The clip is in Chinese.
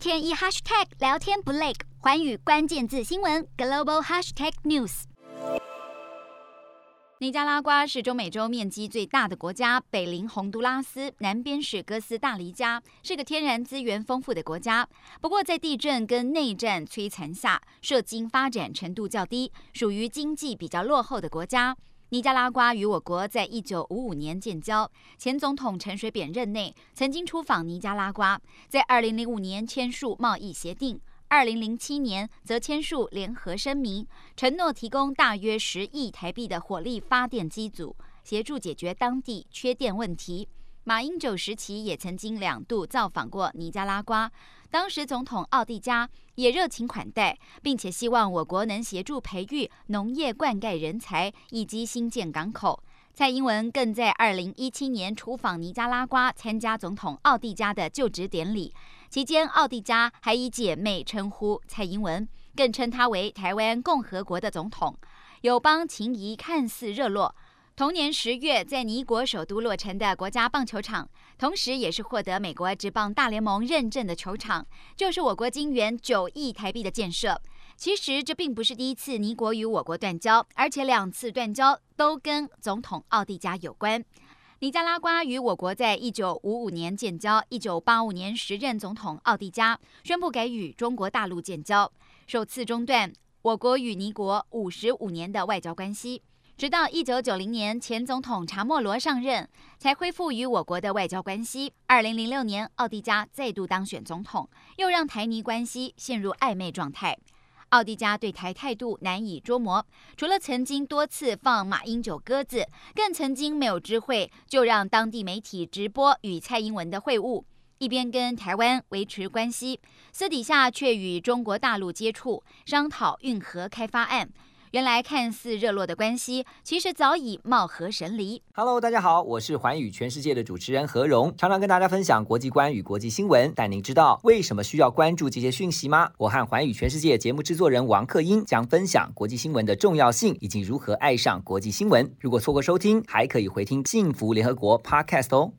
天一 hashtag 聊天不累，寰宇关键字新闻 global hashtag news。尼加拉瓜是中美洲面积最大的国家，北邻洪都拉斯，南边是哥斯大黎加，是个天然资源丰富的国家。不过，在地震跟内战摧残下，社经发展程度较低，属于经济比较落后的国家。尼加拉瓜与我国在一九五五年建交，前总统陈水扁任内曾经出访尼加拉瓜，在二零零五年签署贸易协定，二零零七年则签署联合声明，承诺提供大约十亿台币的火力发电机组，协助解决当地缺电问题。马英九时期也曾经两度造访过尼加拉瓜，当时总统奥蒂加也热情款待，并且希望我国能协助培育农业灌溉人才以及新建港口。蔡英文更在二零一七年出访尼加拉瓜，参加总统奥蒂加的就职典礼，期间奥蒂加还以姐妹称呼蔡英文，更称她为台湾共和国的总统，友邦情谊看似热络。同年十月，在尼国首都落成的国家棒球场，同时也是获得美国职棒大联盟认证的球场，就是我国金元九亿台币的建设。其实这并不是第一次尼国与我国断交，而且两次断交都跟总统奥蒂加有关。尼加拉瓜与我国在一九五五年建交，一九八五年时任总统奥蒂加宣布给与中国大陆建交，首次中断我国与尼国五十五年的外交关系。直到一九九零年，前总统查莫罗上任，才恢复与我国的外交关系。二零零六年，奥迪加再度当选总统，又让台尼关系陷入暧昧状态。奥迪加对台态度难以捉摸，除了曾经多次放马英九鸽子，更曾经没有知会就让当地媒体直播与蔡英文的会晤，一边跟台湾维持关系，私底下却与中国大陆接触，商讨运河开发案。原来看似热络的关系，其实早已貌合神离。Hello，大家好，我是寰宇全世界的主持人何荣，常常跟大家分享国际观与国际新闻。但您知道为什么需要关注这些讯息吗？我和寰宇全世界节目制作人王克英将分享国际新闻的重要性，以及如何爱上国际新闻。如果错过收听，还可以回听幸福联合国 Podcast 哦。